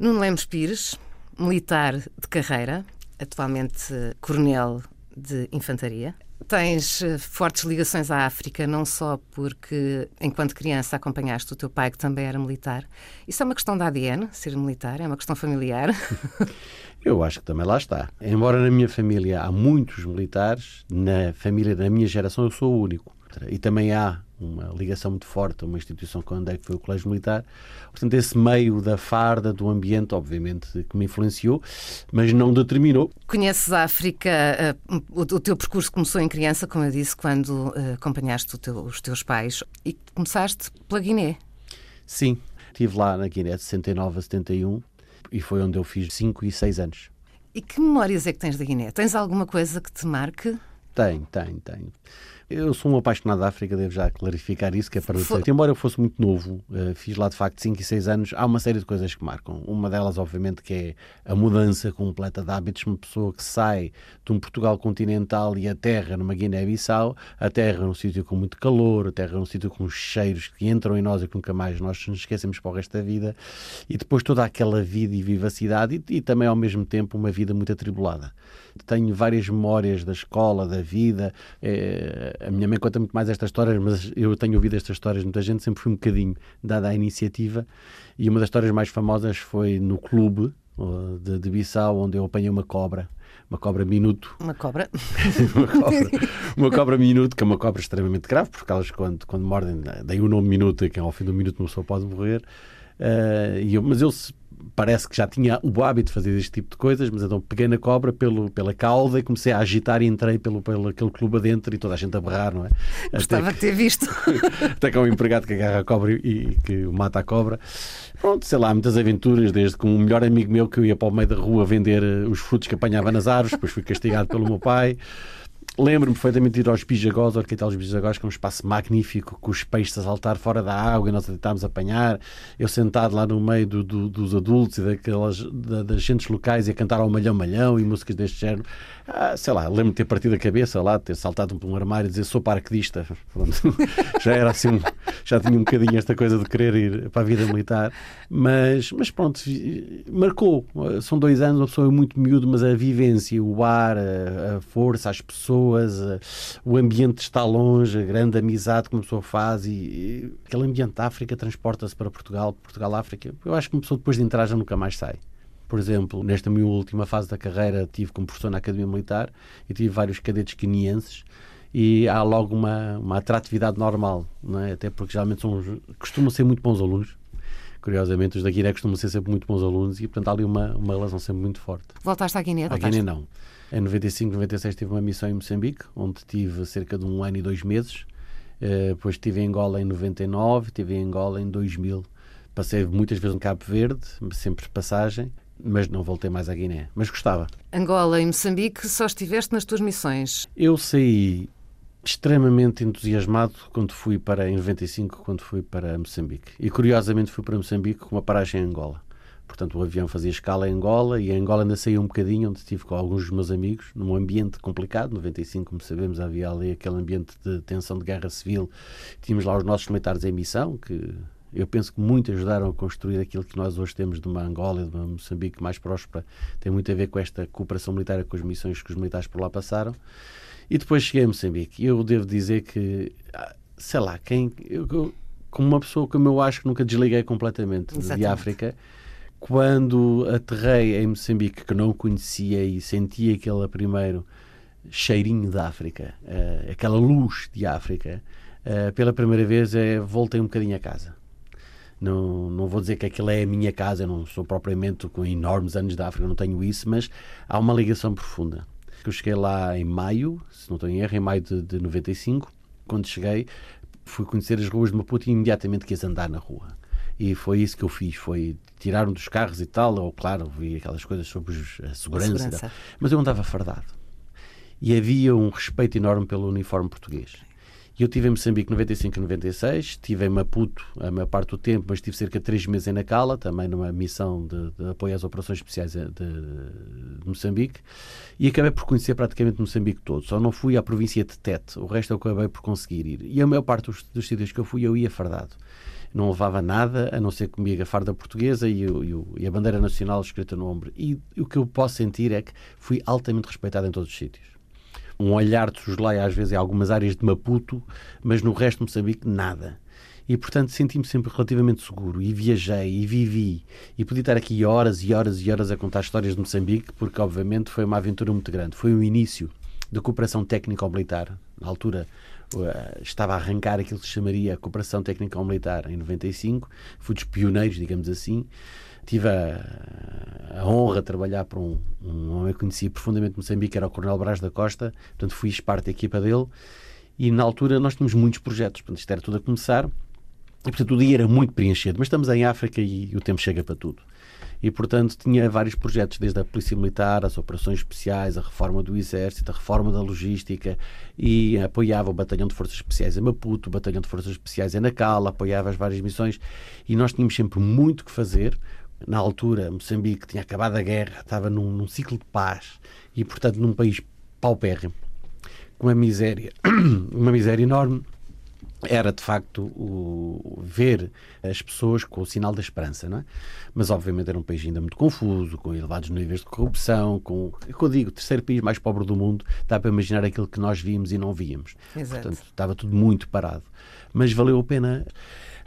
Nuno Lemos Pires, militar de carreira, atualmente coronel de infantaria. Tens eh, fortes ligações à África, não só porque, enquanto criança, acompanhaste o teu pai, que também era militar. Isso é uma questão da ADN, ser militar, é uma questão familiar. Eu acho que também lá está. Embora na minha família há muitos militares, na família da minha geração eu sou o único. E também há uma ligação muito forte a uma instituição que andei, que foi o Colégio Militar. Portanto, esse meio da farda, do ambiente, obviamente, que me influenciou, mas não determinou. Conheces a África, uh, o, teu percurso começou em criança, como eu disse, quando uh, acompanhaste teu, os teus pais, e começaste pela Guiné. Sim, estive lá na Guiné de 69 a 71 e foi onde eu fiz 5 e 6 anos. E que memórias é que tens da Guiné? Tens alguma coisa que te marque? Tenho, tenho, tenho. Eu sou um apaixonado da África, devo já clarificar isso, que é para dizer. Embora eu fosse muito novo, uh, fiz lá de facto 5 e 6 anos, há uma série de coisas que marcam. Uma delas, obviamente, que é a mudança completa de hábitos. Uma pessoa que sai de um Portugal continental e aterra numa Guiné-Bissau, aterra num sítio com muito calor, aterra num sítio com cheiros que entram em nós e que nunca mais nós nos esquecemos para o resto da vida, e depois toda aquela vida e vivacidade, e, e também ao mesmo tempo uma vida muito atribulada. Tenho várias memórias da escola, da vida. É, a minha mãe conta muito mais estas histórias, mas eu tenho ouvido estas histórias de muita gente, sempre fui um bocadinho dada a iniciativa. E uma das histórias mais famosas foi no clube de, de Bissau, onde eu apanhei uma cobra uma cobra minuto. Uma cobra. uma cobra. Uma cobra minuto, que é uma cobra extremamente grave, porque elas, quando, quando mordem, daí o nome minuto, que é ao fim do minuto uma pessoa pode morrer. Uh, eu, mas eu parece que já tinha o hábito de fazer este tipo de coisas, mas então peguei na cobra pelo, pela cauda e comecei a agitar e entrei pelo, pelo aquele clube adentro e toda a gente a berrar, não é? Gostava de ter visto. até que há um empregado que agarra a cobra e, e que mata a cobra. Pronto, sei lá, muitas aventuras, desde que um melhor amigo meu que eu ia para o meio da rua vender eh, os frutos que apanhava nas árvores, depois fui castigado pelo meu pai. Lembro-me perfeitamente de ir aos Bijagós, ao Arquitetos Bijagós, que é um espaço magnífico, com os peixes a saltar fora da água e nós tentámos apanhar. Eu sentado lá no meio do, do, dos adultos e daquelas, da, das gentes locais e a cantar ao malhão malhão e músicas deste género. Ah, sei lá, lembro-me de ter partido a cabeça lá, ter saltado por um armário e dizer sou paraquedista. Pronto. Já era assim, já tinha um bocadinho esta coisa de querer ir para a vida militar. Mas, mas pronto, marcou. São dois anos, uma pessoa muito miúdo, mas a vivência, o ar, a, a força, as pessoas pessoas, eh, o ambiente está longe, a grande amizade que uma pessoa faz e, e aquele ambiente da África transporta-se para Portugal, Portugal-África. Eu acho que uma pessoa depois de entrar já nunca mais sai. Por exemplo, nesta minha última fase da carreira, tive como professor na Academia Militar e tive vários cadetes quenienses e há logo uma, uma atratividade normal, é? até porque geralmente são, costumam ser muito bons alunos. Curiosamente, os da Guiné costumam ser sempre muito bons alunos e, portanto, há ali uma, uma relação sempre muito forte. Voltaste à Guiné? À Guiné, não. Em 95, 96 tive uma missão em Moçambique, onde tive cerca de um ano e dois meses. Uh, depois estive em Angola em 99, estive em Angola em 2000. Passei muitas vezes no Cabo Verde, sempre passagem, mas não voltei mais à Guiné. Mas gostava. Angola e Moçambique só estiveste nas tuas missões? Eu saí extremamente entusiasmado quando fui para, em 95, quando fui para Moçambique. E curiosamente fui para Moçambique com uma paragem em Angola. Portanto, o avião fazia escala em Angola e em Angola ainda saí um bocadinho, onde estive com alguns dos meus amigos, num ambiente complicado. 95, como sabemos, havia ali aquele ambiente de tensão de guerra civil. Tínhamos lá os nossos militares em missão, que eu penso que muito ajudaram a construir aquilo que nós hoje temos de uma Angola e de uma Moçambique mais próspera. Tem muito a ver com esta cooperação militar e com as missões que os militares por lá passaram. E depois cheguei a Moçambique. Eu devo dizer que, ah, sei lá, quem. Eu, como uma pessoa como eu acho que nunca desliguei completamente Exatamente. de África quando aterrei em Moçambique, que não conhecia e senti aquele primeiro cheirinho da África, uh, aquela luz de África, uh, pela primeira vez uh, voltei um bocadinho a casa. Não, não vou dizer que aquela é a minha casa, eu não sou propriamente com enormes anos da África, não tenho isso, mas há uma ligação profunda. Eu cheguei lá em maio, se não estou em erro, em maio de, de 95. Quando cheguei, fui conhecer as ruas de Maputo e imediatamente quis andar na rua e foi isso que eu fiz, foi tirar-me dos carros e tal, ou claro, vi aquelas coisas sobre a segurança, a segurança. mas eu andava fardado. E havia um respeito enorme pelo uniforme português. E eu estive em Moçambique 95 e 96, estive em Maputo a maior parte do tempo, mas estive cerca de três meses em Nacala, também numa missão de, de apoio às operações especiais de, de, Moçambique, e acabei por conhecer praticamente Moçambique todo. Só não fui à província de Tete, o resto eu acabei por conseguir ir. E a maior parte dos, dos sítios que eu fui, eu ia fardado. Não levava nada a não ser comigo a farda portuguesa e, o, e, a bandeira nacional escrita no ombro. E, o que eu posso sentir é que fui altamente respeitado em todos os sítios. Um olhar de soslaia às vezes em algumas áreas de Maputo, mas no resto de Moçambique nada. E portanto senti-me sempre relativamente seguro. E viajei e vivi. E podia estar aqui horas e horas e horas a contar histórias de Moçambique porque obviamente foi uma aventura muito grande. Foi o início da cooperação técnico-militar na altura estava a arrancar aquilo que se chamaria cooperação técnico-militar em 95 fui dos pioneiros digamos assim. Tive a, a, honra de trabalhar para um, um homem que conhecia profundamente Moçambique, era o Coronel Brás da Costa, portanto fui parte da equipa dele. E na altura nós tínhamos muitos projetos, portanto isto era tudo a começar. E, portanto, o dia era muito preenchido. Mas estamos em África e o tempo chega para tudo. E, portanto, tinha vários projetos, desde a Polícia Militar, as operações especiais, a reforma do Exército, a reforma da logística, e apoiava o Batalhão de Forças Especiais em Maputo, o Batalhão de Forças Especiais em Nacala, apoiava as várias missões, e nós tínhamos sempre muito que fazer. Na altura, Moçambique tinha acabado a guerra, estava num, num ciclo de paz, e, portanto, num país paupérrimo, com uma miséria, uma miséria enorme, era de facto o, ver as pessoas com o sinal da esperança, não é? Mas obviamente era um país ainda muito confuso, com elevados níveis de corrupção, com, eu digo, o terceiro país mais pobre do mundo, dá para imaginar aquilo que nós víamos e não víamos. Exato. Portanto, estava tudo muito parado. Mas valeu a pena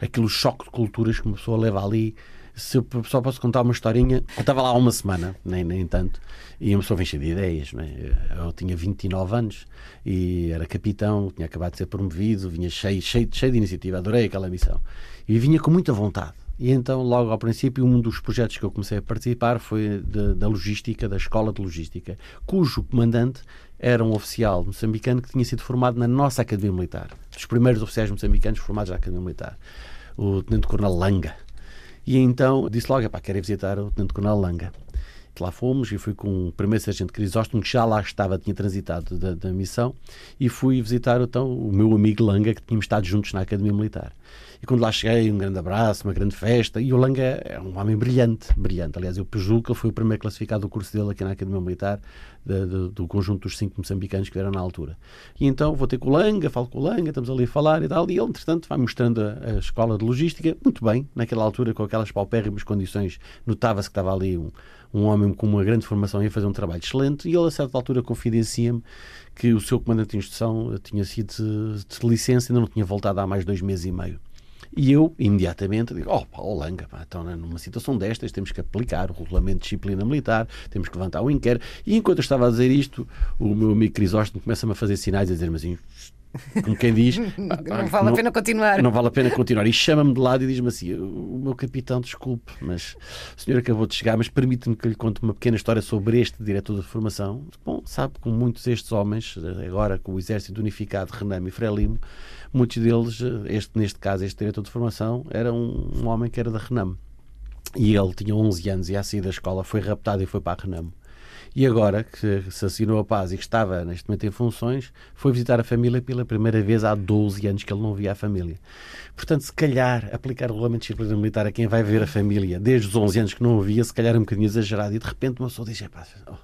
aquele choque de culturas que uma pessoa leva ali se eu só posso contar uma historinha, eu estava lá há uma semana, nem, nem tanto, e uma pessoa vem cheia de ideias. É? Eu tinha 29 anos e era capitão, tinha acabado de ser promovido, vinha cheio, cheio, cheio de iniciativa, adorei aquela missão. E vinha com muita vontade. E então, logo ao princípio, um dos projetos que eu comecei a participar foi de, da logística, da escola de logística, cujo comandante era um oficial moçambicano que tinha sido formado na nossa Academia Militar, dos primeiros oficiais moçambicanos formados na Academia Militar, o Tenente Coronel Langa. E então disse logo, pá, quero visitar o Tenente Coronel Langa. Lá fomos e fui com o primeiro sargento Crisóstomo, que já lá estava, tinha transitado da, da missão, e fui visitar então o meu amigo Langa, que tínhamos estado juntos na Academia Militar. E quando lá cheguei, um grande abraço, uma grande festa. E o Langa é um homem brilhante, brilhante. Aliás, eu julgo que ele foi o primeiro classificado do curso dele aqui na Academia Militar, de, de, do conjunto dos cinco moçambicanos que eram na altura. E então vou ter com o Langa, falo com o Langa, estamos ali a falar e tal. E ele, entretanto, vai mostrando a, a escola de logística, muito bem, naquela altura, com aquelas paupérrimas condições. Notava-se que estava ali um, um homem com uma grande formação ia fazer um trabalho excelente. E ele, a certa altura, confidencia-me que o seu comandante de instrução tinha sido de, licença e ainda não tinha voltado há mais dois meses e meio. E eu, imediatamente, digo: oh, pá, Olanga, pá, então numa situação destas temos que aplicar o regulamento de disciplina militar, temos que levantar o inquérito. E enquanto eu estava a dizer isto, o meu amigo Crisóstomo começa-me a fazer sinais, a dizer-me assim: como quem diz, não vale não, a pena continuar. Não vale a pena continuar. E chama-me de lado e diz-me assim: o meu capitão, desculpe, mas o senhor acabou de chegar, mas permite-me que lhe conte uma pequena história sobre este diretor de formação. Bom, sabe, com muitos destes homens, agora com o Exército Unificado, Renamo e Frelimo, muitos deles, este, neste caso, este diretor de formação, era um, um homem que era da Renamo. E ele tinha 11 anos e, à saída da escola, foi raptado e foi para a Renamo e agora que se assinou a paz e que estava neste momento em funções, foi visitar a família pela primeira vez há 12 anos que ele não via a família. Portanto, se calhar aplicar o regulamento de disciplina militar a quem vai ver a família desde os 11 anos que não o via, se calhar é um bocadinho exagerado e de repente uma pessoa diz: pá, oh,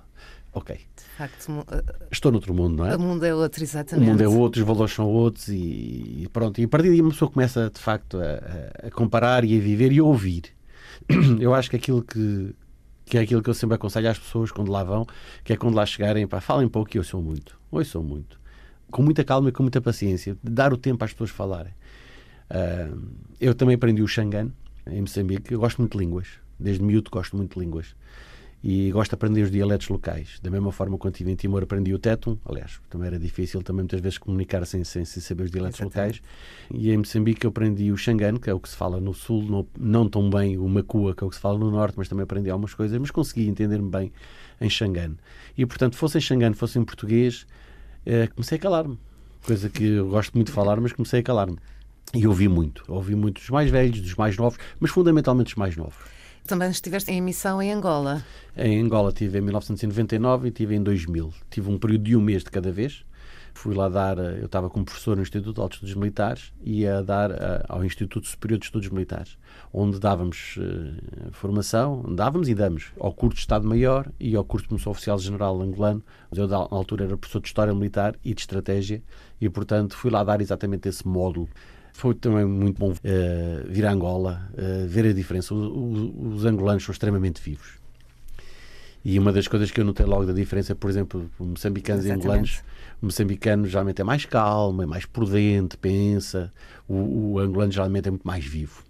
ok. Facto, estou noutro mundo, não é? O mundo é outro, exatamente. O mundo é outro, os valores são outros e, pronto. E a partir daí uma pessoa começa de facto a, a comparar e a viver e a ouvir. Eu acho que aquilo que, que é aquilo que eu sempre aconselho às pessoas quando lá vão, que é quando lá chegarem, pá, falem pouco e ouçam muito. Ouçam muito. Com muita calma e com muita paciência. Dar o tempo às pessoas falarem. Uh, eu também aprendi o Xangan, em Moçambique. Eu gosto muito de línguas. Desde miúdo gosto muito de línguas e gosto de aprender os dialetos locais. Da mesma forma, quando estive em Timor, aprendi o tétum. Aliás, também era difícil também muitas vezes comunicar sem, sem, sem saber os dialetos Exatamente. locais. E em Moçambique eu aprendi o Xangan, que é o que se fala no sul, não, não tão bem o Macua, que é o que se fala no norte, mas também aprendi algumas coisas, mas consegui entender-me bem em Xangan. E, portanto, fosse em Xangan, fosse em português, eh, comecei a calar-me. Coisa que eu gosto muito de falar, mas comecei a calar-me. E ouvi muito. Ouvi muito dos mais velhos, dos mais novos, mas fundamentalmente dos mais novos. Também estiveste em missão em Angola. Em Angola tive em 1999 e tive em 2000. Tive um período de um mês de cada vez. Fui lá dar, eh, eu estava como professor no Instituto de Altos Estudos Militares e ia dar uh, ao Instituto Superior de Estudos Militares, onde dávamos uh, formação, dávamos e damos ao curso de Estado-Maior e ao curso de Promoção Oficial General angolano. Eu, na altura, era professor de História Militar e de Estratégia e, portanto, fui lá dar exatamente esse módulo Foi também muito bom uh, vir a Angola, uh, ver a diferença. O, o, os angolanos são extremamente vivos. E uma das coisas que eu notei logo da diferença, por exemplo, moçambicanos Exatamente. e angolanos, o moçambicano geralmente é mais calmo, é mais prudente, pensa. O, o angolano geralmente é muito mais vivo.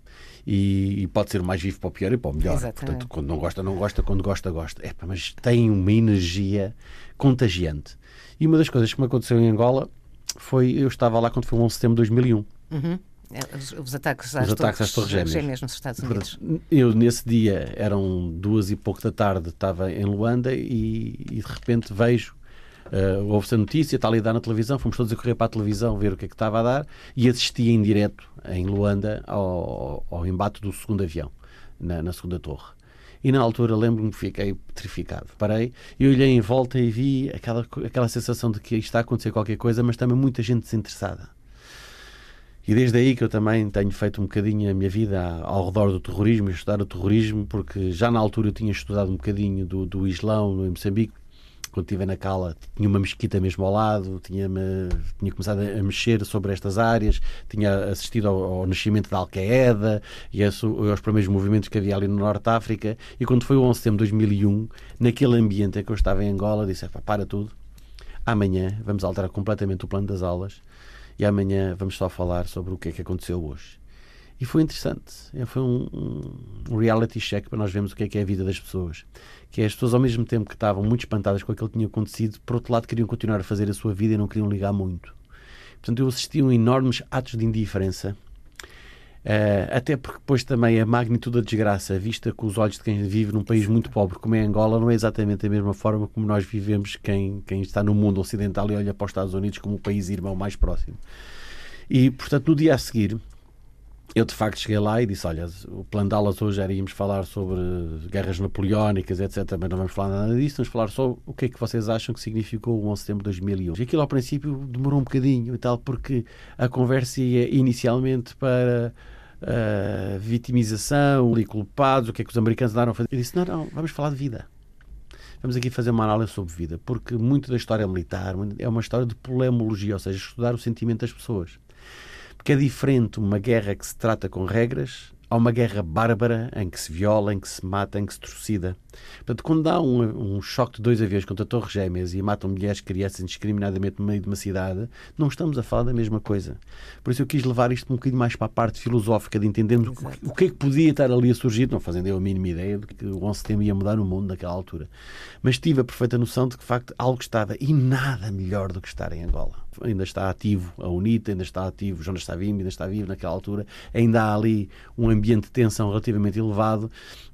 E, e, pode ser mais vivo para o pior e para o melhor. Exatamente. Portanto, quando não gosta, não gosta, quando gosta, gosta. É, mas tem uma energia contagiante. E uma das coisas que me aconteceu em Angola foi, eu estava lá quando foi o 11 de setembro de 2001. Uhum. É, os, ataques às, os ataques às Torres Gêmeas. Gêmeas nos Estados Unidos. Eu, nesse dia, eram duas e pouco da tarde, estava em Luanda e, e de repente vejo Uh, Houve-se a notícia, está ali a dar na televisão, fomos todos a correr para a televisão ver o que é que estava a dar e assisti em direto, em Luanda, ao, ao embate do segundo avião, na, na segunda torre. E na altura lembro-me que fiquei petrificado. Parei e olhei em volta e vi aquela, aquela sensação de que está a acontecer qualquer coisa, mas também muita gente desinteressada. E desde aí que eu também tenho feito um bocadinho a minha vida ao redor do terrorismo, estudar o terrorismo, porque já na altura eu tinha estudado um bocadinho do, do Islão no Moçambique, quando estive na Cala, tinha uma mesquita mesmo ao lado, tinha, tinha começado a mexer sobre estas áreas, tinha assistido ao, ao nascimento da Al-Qaeda e aos primeiros movimentos que havia ali no Norte de África. E quando foi o 11 de setembro de 2001, naquele ambiente em que eu estava em Angola, disse: para tudo, amanhã vamos alterar completamente o plano das aulas e amanhã vamos só falar sobre o que é que aconteceu hoje. E foi interessante. É, foi um, um, reality check para nós vermos o que é que é a vida das pessoas. Que é as pessoas, ao mesmo tempo que estavam muito espantadas com aquilo que tinha acontecido, por outro lado, queriam continuar a fazer a sua vida e não queriam ligar muito. Portanto, eu assisti a enormes atos de indiferença. Uh, até porque depois também a magnitude da desgraça, vista com os olhos de quem vive num país muito pobre como é Angola, não é exatamente a mesma forma como nós vivemos quem, quem está no mundo ocidental e olha para os Estados Unidos como o país irmão mais próximo. E, portanto, no dia a seguir, eu de facto cheguei lá e disse: Olha, o plano de aulas hoje era íamos falar sobre guerras napoleónicas, etc. Mas não vamos falar nada disso, vamos falar só o que é que vocês acham que significou o 11 de setembro de 2001. E aquilo ao princípio demorou um bocadinho e tal, porque a conversa ia inicialmente para uh, vitimização e culpados, o que é que os americanos andaram a fazer. Eu disse: Não, não, vamos falar de vida. Vamos aqui fazer uma análise sobre vida, porque muito da história militar é uma história de polemologia, ou seja, estudar o sentimento das pessoas. Porque é diferente uma guerra que se trata com regras Há uma guerra bárbara em que se viola, em que se mata, em que se trucida. Portanto, quando há um, um choque de dois aviões contra torres gêmeas e matam mulheres e crianças indiscriminadamente no meio de uma cidade, não estamos a falar da mesma coisa. Por isso eu quis levar isto um bocadinho mais para a parte filosófica de entendermos Exato. o que é que podia estar ali a surgir, não fazendo eu a mínima ideia de que o 11 de setembro ia mudar o mundo naquela altura. Mas tive a perfeita noção de que, de facto, algo estava e nada melhor do que estar em Angola. Ainda está ativo a UNITA, ainda está ativo Jonas Savimbi, ainda está vivo naquela altura, ainda há ali um ambiente de tensão relativamente elevado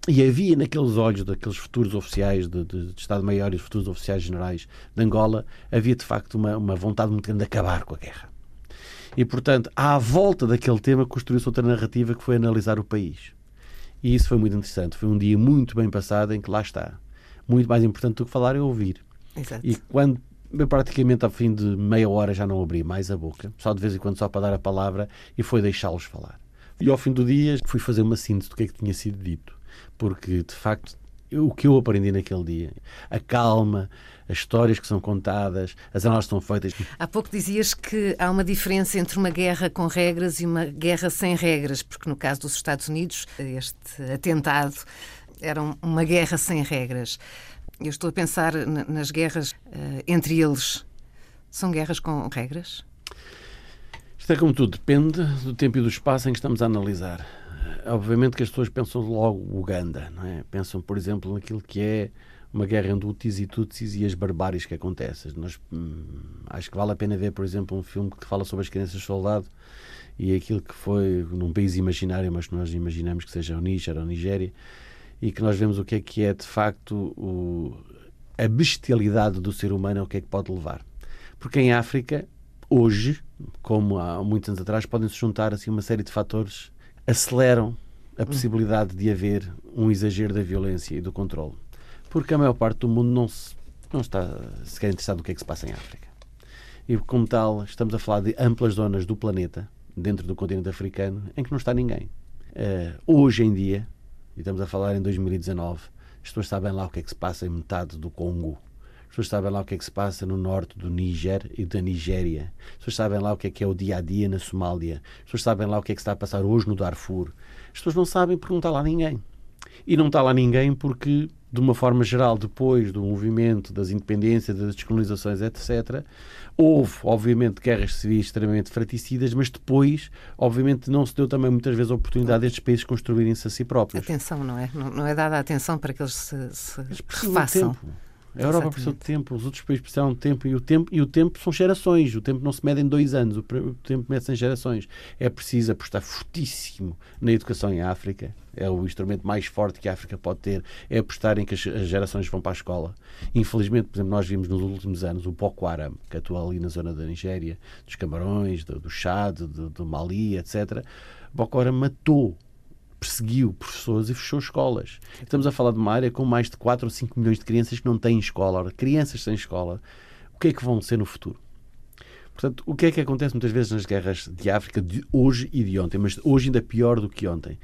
e havia naqueles olhos daqueles futuros oficiais de, de, de Estado-Maior e futuros oficiais generais de Angola, havia de facto uma, uma vontade muito grande de acabar com a guerra. E, portanto, à volta daquele tema construiu-se outra narrativa que foi analisar o país. E isso foi muito interessante. Foi um dia muito bem passado em que lá está. Muito mais importante do que falar é ouvir. Exato. E quando eu praticamente ao fim de meia hora já não abri mais a boca, só de vez em quando só para dar a palavra e foi deixá-los falar. E ao fim do dia fui fazer uma síntese do que é que tinha sido dito, porque de facto o que eu aprendi naquele dia, a calma, as histórias que são contadas, as análises que são feitas. Há pouco dizias que há uma diferença entre uma guerra com regras e uma guerra sem regras, porque no caso dos Estados Unidos, este atentado era uma guerra sem regras. Eu estou a pensar nas guerras uh, entre eles. São guerras com regras? Isto é como tudo, depende do tempo e do espaço em que estamos a analisar. Obviamente que as pessoas pensam logo Uganda, não é? Pensam, por exemplo, naquilo que é uma guerra entre Hutis e Tutsis e as barbáries que acontecem. Nós, hum, acho que vale a pena ver, por exemplo, um filme que fala sobre as crianças soldado e aquilo que foi num país imaginário, mas que nós imaginamos que seja o Níger ou a Nigéria, e que nós vemos o que é que é de facto o, a bestialidade do ser humano, o que é que pode levar. Porque em África hoje, como há muitos anos atrás, podem-se juntar assim uma série de fatores aceleram a possibilidade de haver um exagero da violência e do controle. Porque a maior parte do mundo não, se, não está sequer interessado no que é que se passa em África. E como tal, estamos a falar de amplas zonas do planeta, dentro do continente africano, em que não está ninguém. Uh, hoje em dia, e estamos a falar em 2019, as pessoas sabem lá o que é que se passa em metade do Congo, pessoas sabem lá o que é que se passa no norte do Níger e da Nigéria. As pessoas sabem lá o que é que é o dia a dia na Somália. As pessoas sabem lá o que é que está a passar hoje no Darfur. As pessoas não sabem porque não está lá ninguém. E não está lá ninguém porque, de uma forma geral, depois do movimento das independências, das descolonizações, etc., houve, obviamente, guerras civis extremamente fraticidas, mas depois, obviamente, não se deu também muitas vezes a oportunidade destes países construírem-se a si próprios. Atenção, não é? Não, não é dada a atenção para que eles se, se refaçam. Tempo. A Europa Exatamente. precisou de tempo, os outros países precisaram de tempo e o tempo e o tempo são gerações. O tempo não se mede em dois anos, o tempo mede-se em gerações. É preciso apostar fortíssimo na educação em África. É o instrumento mais forte que a África pode ter. É apostar em que as gerações vão para a escola. Infelizmente, por exemplo, nós vimos nos últimos anos o Boko Haram, que atua ali na zona da Nigéria, dos Camarões, do, do Chad, do, do Mali, etc. Boko Haram matou perseguiu professores e fechou escolas. Estamos a falar de uma área com mais de 4 ou 5 milhões de crianças que não têm escola. Ora, crianças sem escola, o que é que vão ser no futuro? Portanto, o que é que acontece muitas vezes nas guerras de África de hoje e de ontem, mas hoje ainda pior do que ontem?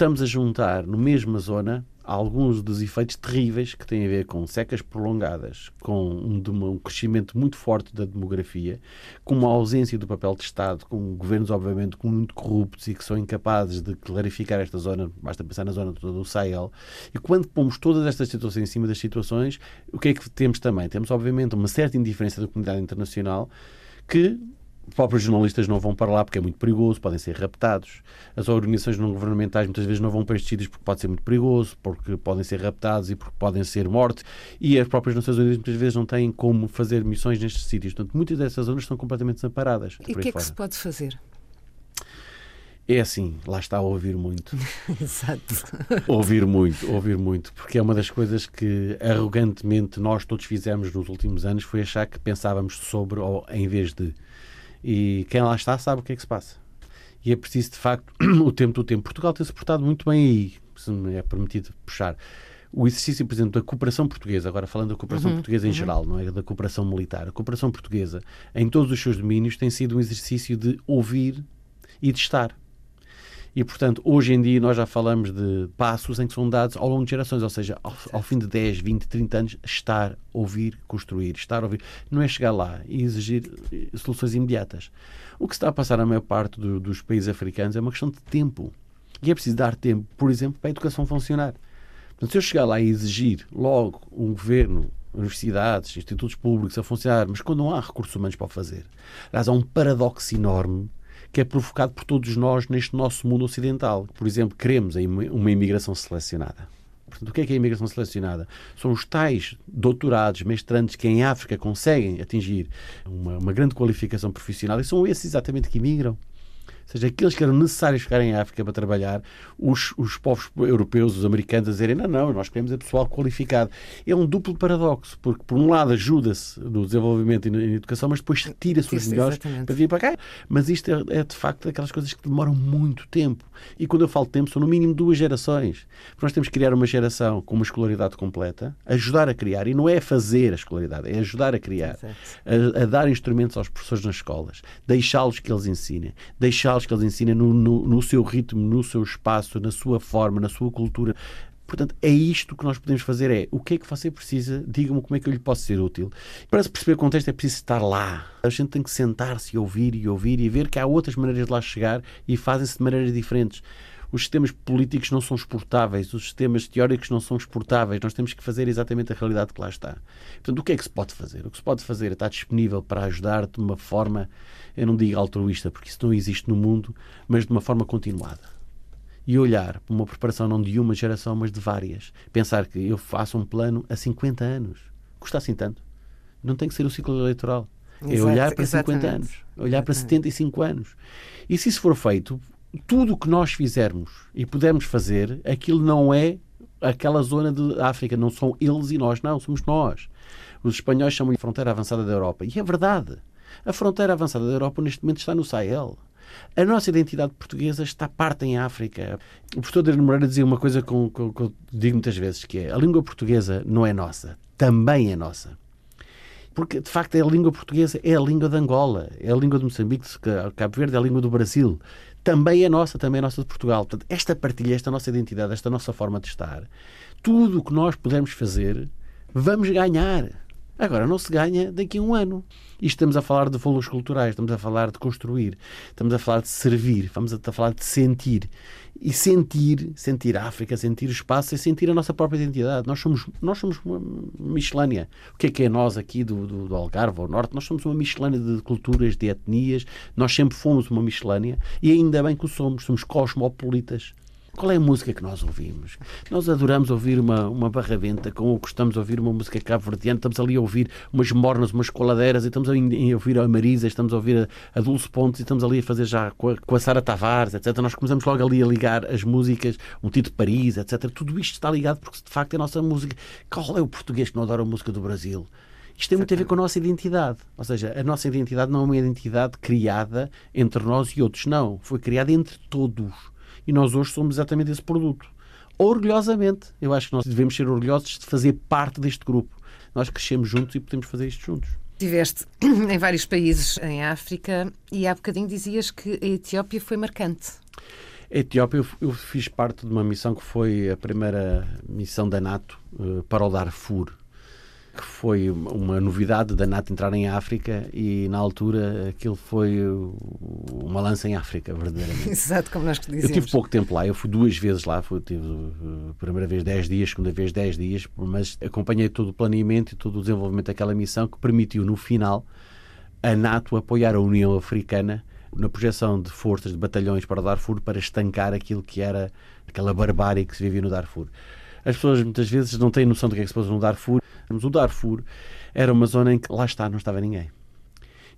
Estamos a juntar no mesma zona alguns dos efeitos terríveis que têm a ver com secas prolongadas, com um, um, crescimento muito forte da demografia, com uma ausência do papel de Estado, com governos, obviamente, muito corruptos e que são incapazes de clarificar esta zona, basta pensar na zona toda do Sahel. E quando pomos todas estas situações em cima das situações, o que é que temos também? Temos, obviamente, uma certa indiferença da comunidade internacional que próprios jornalistas não vão para lá porque é muito perigoso, podem ser raptados. As organizações não governamentais muitas vezes não vão para estes sítios porque pode ser muito perigoso, porque podem ser raptados e porque podem ser mortos. E as próprias Nações Unidas muitas vezes não têm como fazer missões nestes sítios. Portanto, muitas dessas zonas estão completamente desamparadas. E o que é que se pode fazer? É assim, lá está a ouvir muito. Exato. Ouvir muito, ouvir muito, porque é uma das coisas que arrogantemente nós todos fizemos nos últimos anos foi achar que pensávamos sobre ou em vez de. E quem lá está sabe o que é que se passa. E é preciso, de facto, o tempo do tempo. Portugal tem-se portado muito bem aí, se me é permitido puxar. O exercício, por exemplo, da cooperação portuguesa, agora falando da cooperação uhum, portuguesa em uhum. geral, não é da cooperação militar, a cooperação portuguesa, em todos os seus domínios, tem sido um exercício de ouvir e de estar. E, portanto, hoje em dia nós já falamos de passos em que são dados ao longo de gerações, ou seja, ao, ao fim de 10, 20, 30 anos, estar, ouvir, construir, estar, ouvir. Não é chegar lá e exigir eh, soluções imediatas. O que se está a passar na maior parte do, dos países africanos é uma questão de tempo. E é preciso dar tempo, por exemplo, para a educação funcionar. Portanto, se eu chegar lá e exigir logo um governo universidades, institutos públicos a funcionar, mas quando não há recursos humanos para o fazer. Aliás, há um paradoxo enorme que é provocado por todos nós neste nosso mundo ocidental. Por exemplo, queremos uma imigração selecionada. Portanto, o que é, que é a imigração selecionada? São os tais doutorados, mestrantes que em África conseguem atingir uma, uma grande qualificação profissional e são esses exatamente que imigram seja, aqueles que eram necessários ficarem em África para trabalhar, os, os povos europeus, os americanos, a dizerem não, não, nós queremos é pessoal qualificado. É um duplo paradoxo, porque por um lado ajuda-se no desenvolvimento e na educação, mas depois tira-se os melhores exatamente. para vir para cá. Mas isto é, é, de facto aquelas coisas que demoram muito tempo. E quando eu falo tempo, são no mínimo duas gerações. Porque nós temos que criar uma geração com uma escolaridade completa, ajudar a criar, e não é fazer a escolaridade, é ajudar a criar, a, a, dar instrumentos aos professores nas escolas, deixá-los que eles ensinem, deixá-los que eles ensinem no, no, no seu ritmo, no seu espaço, na sua forma, na sua cultura. Portanto, é isto que nós podemos fazer: é o que é que você precisa, diga-me como é que eu lhe posso ser útil. Para se perceber o contexto, é preciso estar lá. A gente tem que sentar-se e ouvir e ouvir e ver que há outras maneiras de lá chegar e fazem-se de maneiras diferentes. Os sistemas políticos não são exportáveis, os sistemas teóricos não são exportáveis. Nós temos que fazer exatamente a realidade que lá está. Portanto, o que é que se pode fazer? O que se pode fazer é estar disponível para ajudar de uma forma eu não digo altruísta, porque isso não existe no mundo, mas de uma forma continuada. E olhar para uma preparação não de uma geração, mas de várias. Pensar que eu faço um plano a 50 anos. Custa assim tanto? Não tem que ser o ciclo eleitoral. Exato, é olhar para exatamente. 50 anos, olhar exatamente. para 75 anos. E se isso for feito, tudo o que nós fizermos e pudermos fazer, aquilo não é aquela zona de África, não são eles e nós, não, somos nós. Os espanhóis chamam-lhe fronteira avançada da Europa. E é verdade. A fronteira avançada da Europa neste momento está no Sahel. A nossa identidade portuguesa está parte em África. O professor Adriano Moreira dizia uma coisa que eu digo muitas vezes, que é a língua portuguesa não é nossa, também é nossa. Porque, de facto, a língua portuguesa é a língua de Angola, é a língua de Moçambique, de Cabo Verde, é a língua do Brasil. Também é nossa, também é nossa de Portugal. Portanto, esta partilha, esta nossa identidade, esta nossa forma de estar, tudo o que nós pudermos fazer, vamos ganhar Agora, não se ganha daqui a um ano. E estamos a falar de valores culturais, estamos a falar de construir, estamos a falar de servir, estamos a falar de sentir. E sentir, sentir a África, sentir o espaço, é sentir a nossa própria identidade. Nós somos, nós somos uma miscelânea. O que é que é nós aqui do, do, do Algarve ao Norte? Nós somos uma miscelânea de culturas, de etnias. Nós sempre fomos uma miscelânea e ainda bem que o somos. Somos cosmopolitas. Qual é a música que nós ouvimos? Nós adoramos ouvir uma, uma barraventa, como gostamos de ouvir uma música cabo-verdiana, estamos ali a ouvir umas mornas, umas coladeiras, e estamos a, a ouvir a Marisa, estamos a ouvir a, a Dulce Pontes, e estamos ali a fazer já com a, com a Sara Tavares, etc. Nós começamos logo ali a ligar as músicas, um Tito de Paris, etc. Tudo isto está ligado porque, de facto, é a nossa música. Qual é o português que não adora a música do Brasil? Isto tem muito a ver com a nossa identidade. Ou seja, a nossa identidade não é uma identidade criada entre nós e outros, não. Foi criada entre todos. E nós hoje somos exatamente esse produto. Orgulhosamente. Eu acho que nós devemos ser orgulhosos de fazer parte deste grupo. Nós crescemos juntos e podemos fazer isto juntos. Estiveste em vários países em África e há bocadinho dizias que a Etiópia foi marcante. A Etiópia, eu, fiz parte de uma missão que foi a primeira missão da NATO uh, para o Darfur, que foi uma novidade da NATO entrar em África e na altura aquilo foi uma lança em África, verdadeiramente. Exato, como nós dizíamos. Eu tive pouco tempo lá, eu fui duas vezes lá, fui, tive a primeira vez 10 dias, segunda vez 10 dias, mas acompanhei todo o planeamento e todo o desenvolvimento daquela missão que permitiu no final a NATO apoiar a União Africana na projeção de forças de batalhões para o Darfur para estancar aquilo que era aquela barbárie que se vivia no Darfur. As pessoas muitas vezes não têm noção do que é que se passa no Darfur. Mas o Darfur era uma zona em que lá está, não estava ninguém.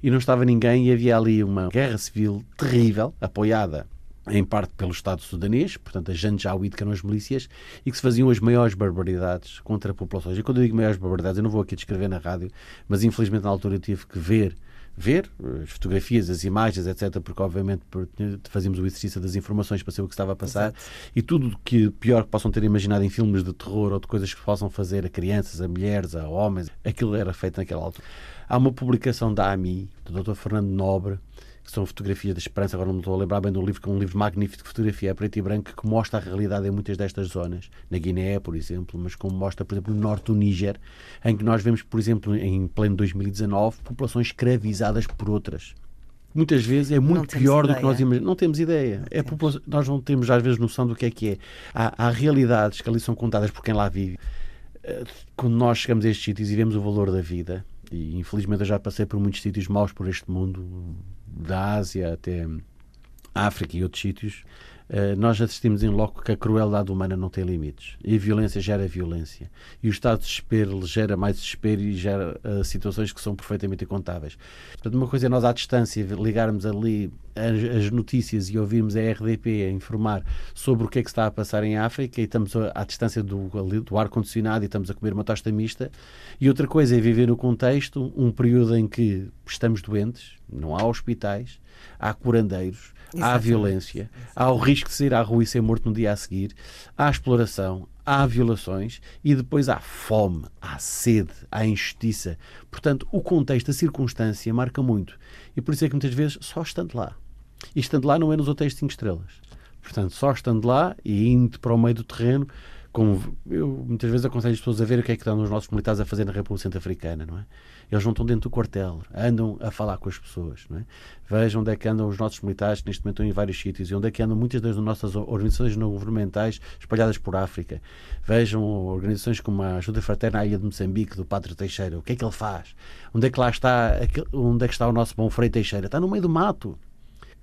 E não estava ninguém e havia ali uma guerra civil terrível, apoiada em parte pelo Estado sudanês, portanto a Janjaweed, que eram as milícias, e que se faziam as maiores barbaridades contra populações. E quando eu digo maiores barbaridades, eu não vou aqui descrever na rádio, mas infelizmente na altura eu tive que ver ver as fotografias, as imagens, etc., porque obviamente fazíamos o exercício das informações para saber o que estava a passar Exato. e tudo que pior que possam ter imaginado em filmes de terror ou de coisas que possam fazer a crianças, a mulheres, a homens, aquilo era feito naquela altura. Há uma publicação da AMI, do Dr. Fernando Nobre, que são fotografias da esperança, agora não me estou a lembrar bem do livro, que é um livro magnífico de fotografia é preto e branco, que mostra a realidade em muitas destas zonas, na Guiné, por exemplo, mas como mostra, por exemplo, no norte do Níger, em que nós vemos, por exemplo, em pleno 2019, populações escravizadas por outras. Muitas vezes é muito pior ideia. do que nós imaginamos. Não temos ideia. É nós não temos, às vezes, noção do que é que é. Há, há realidades que ali são contadas por quem lá vive. Eh, quando nós chegamos a estes sítios e vemos o valor da vida, e infelizmente eu já passei por muitos sítios maus por este mundo, da Ásia até África e outros sítios, nós assistimos em loco que a crueldade humana não tem limites. E a violência gera violência. E o estado de desespero gera mais desespero e gera uh, situações que são perfeitamente incontáveis. Portanto, uma coisa é nós à distância ligarmos ali as, as notícias e ouvirmos a RDP a informar sobre o que é que está a passar em África e estamos à distância do, do ar-condicionado e estamos a comer uma tosta mista. E outra coisa é viver no contexto, um período em que estamos doentes, não há hospitais, há curandeiros, há violência, há o risco de sair à rua e ser morto no dia a seguir, há exploração, há violações e depois há fome, há sede, há injustiça. Portanto, o contexto, a circunstância marca muito. E por isso é que muitas vezes só estando lá. E estando lá não é nos hotéis de 5 estrelas. Portanto, só estando lá e indo para o meio do terreno, como eu muitas vezes aconselho as pessoas a ver o que é que estão os nossos militares a fazer na República Centro-Africana, não é? Eles não estão dentro do quartel, andam a falar com as pessoas, não é? Vejam onde é que andam os nossos militares, que neste momento estão em vários sítios, e onde é que andam muitas das nossas organizações não governamentais espalhadas por África. Vejam organizações como a Ajuda Fraterna à Ilha de Moçambique, do Padre Teixeira, o que é que ele faz? Onde é que lá está, onde é que está o nosso bom Frei Teixeira? Está no meio do mato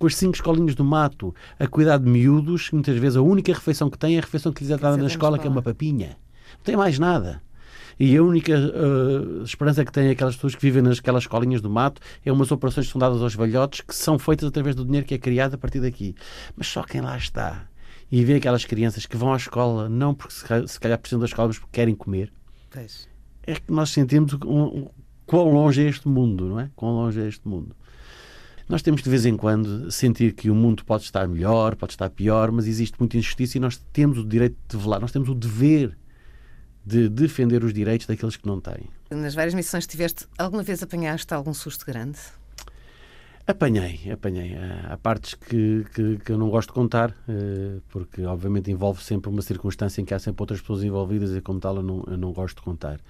com as cinco escolinhas do mato, a cuidar de miúdos, que muitas vezes a única refeição que têm é a refeição que lhes é dada na escola, que é uma papinha. Não tem mais nada. E a única uh, esperança que têm aquelas pessoas que vivem naquelas escolinhas do mato é umas operações que são dadas aos velhotes que são feitas através do dinheiro que é criado a partir daqui. Mas só quem lá está e vê aquelas crianças que vão à escola não porque se calhar precisam da escola, mas porque querem comer, é que nós sentimos um, um, quão longe é este mundo, não é? Quão longe é este mundo. Nós temos de vez em quando sentir que o mundo pode estar melhor, pode estar pior, mas existe muita injustiça e nós temos o direito de velar, nós temos o dever de defender os direitos daqueles que não têm. Nas várias missões que tiveste, alguma vez apanhaste algum susto grande? Apanhei, apanhei. Há partes que, que, que, eu não gosto de contar, eh, porque obviamente envolve sempre uma circunstância em que há sempre outras pessoas envolvidas e como tal eu não, eu não gosto de contar.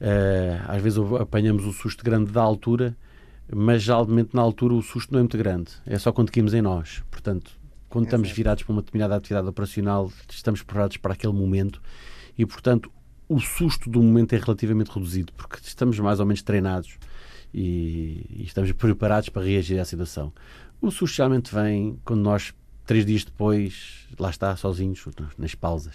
Uh, às vezes apanhamos o susto grande da altura, mas geralmente na altura o susto não é muito grande. É só quando caímos em nós. Portanto, quando estamos virados para uma determinada atividade operacional, estamos preparados para aquele momento e, portanto, o susto do momento é relativamente reduzido, porque estamos mais ou menos treinados e, e estamos preparados para reagir à situação. O susto geralmente vem quando nós, três dias depois, lá está, sozinhos, nas pausas,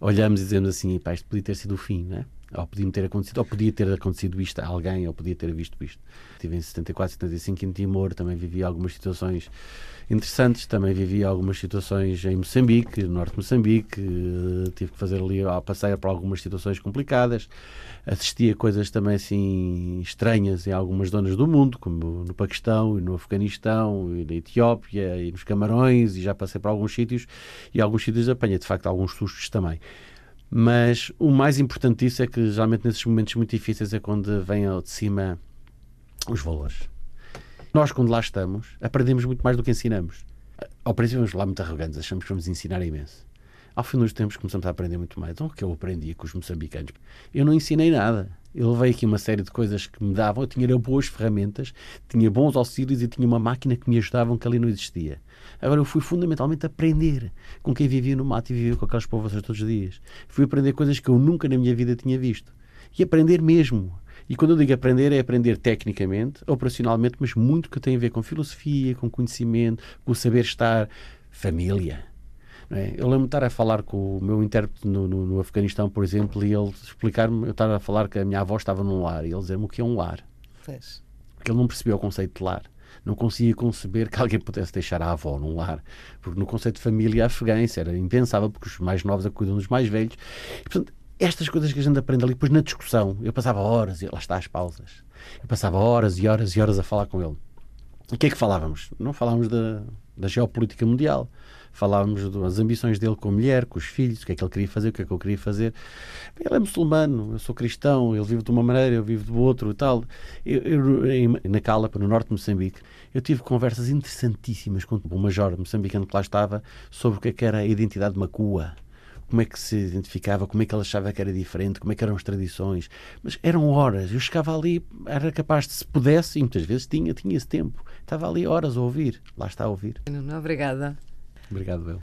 olhamos e dizemos assim: pá, isto podia ter sido o fim, não é? Ou podia ter acontecido, ou podia ter acontecido isto a alguém, ou podia ter visto isto. Estive em 74, 75 em Timor, também vivi algumas situações interessantes, também vivi algumas situações em Moçambique, no norte de Moçambique, eh, tive que fazer ali a passeio para algumas situações complicadas, assisti a coisas também assim estranhas em algumas zonas do mundo, como no Paquistão, e no Afeganistão, e na Etiópia, e nos Camarões, e já passei para alguns sítios, e alguns sítios apanhei de facto alguns sustos também. Mas o mais importante disso é que, geralmente, nesses momentos muito difíceis, é quando vem ao de cima os valores. Nós, quando lá estamos, aprendemos muito mais do que ensinamos. Ao princípio, vamos lá muito arrogantes, achamos que vamos ensinar imenso. Ao fim dos tempos, começamos a aprender muito mais. Então, o que eu aprendi com os moçambicanos? Eu não ensinei nada. Eu levei aqui uma série de coisas que me davam. Eu tinha boas ferramentas, tinha bons auxílios e tinha uma máquina que me ajudavam que ali não existia. Agora eu fui fundamentalmente aprender com quem vivia no mato e vivia com aquelas povoações todos os dias. Fui aprender coisas que eu nunca na minha vida tinha visto. E aprender mesmo. E quando eu digo aprender, é aprender tecnicamente, operacionalmente, mas muito que tem a ver com filosofia, com conhecimento, com o saber estar, família. É? Eu lembro de estar a falar com o meu intérprete no, no, no Afeganistão, por exemplo, e ele explicar-me, eu estava a falar que a minha avó estava num lar, e ele dizer-me o que é um lar. Fez. Porque ele não percebeu o conceito de lar não conseguia conceber que alguém pudesse deixar a avó num lar, porque no conceito de família afegã isso era impensável, porque os mais novos a cuidam dos mais velhos. E, portanto, estas coisas que a gente aprende ali, depois na discussão, eu passava horas, e lá está as pausas, eu passava horas e horas e horas a falar com ele. O que é que falávamos? Não falávamos da, da geopolítica mundial. Falávamos das ambições dele com a mulher, com os filhos, o que é que ele queria fazer, o que é que eu queria fazer. Ele é muçulmano, eu sou cristão, ele vive de uma maneira, eu vivo de outra e tal. Eu, eu, na Calapa, no norte de Moçambique, eu tive conversas interessantíssimas com o major moçambicano que lá estava sobre o que, é que era a identidade de Macua como é que se identificava, como é que ele achava que era diferente, como é que eram as tradições. Mas eram horas. Eu chegava ali, era capaz de, se pudesse, e muitas vezes tinha, tinha esse tempo. Estava ali horas a ouvir. Lá está a ouvir. Não, obrigada. Obrigado, Bel.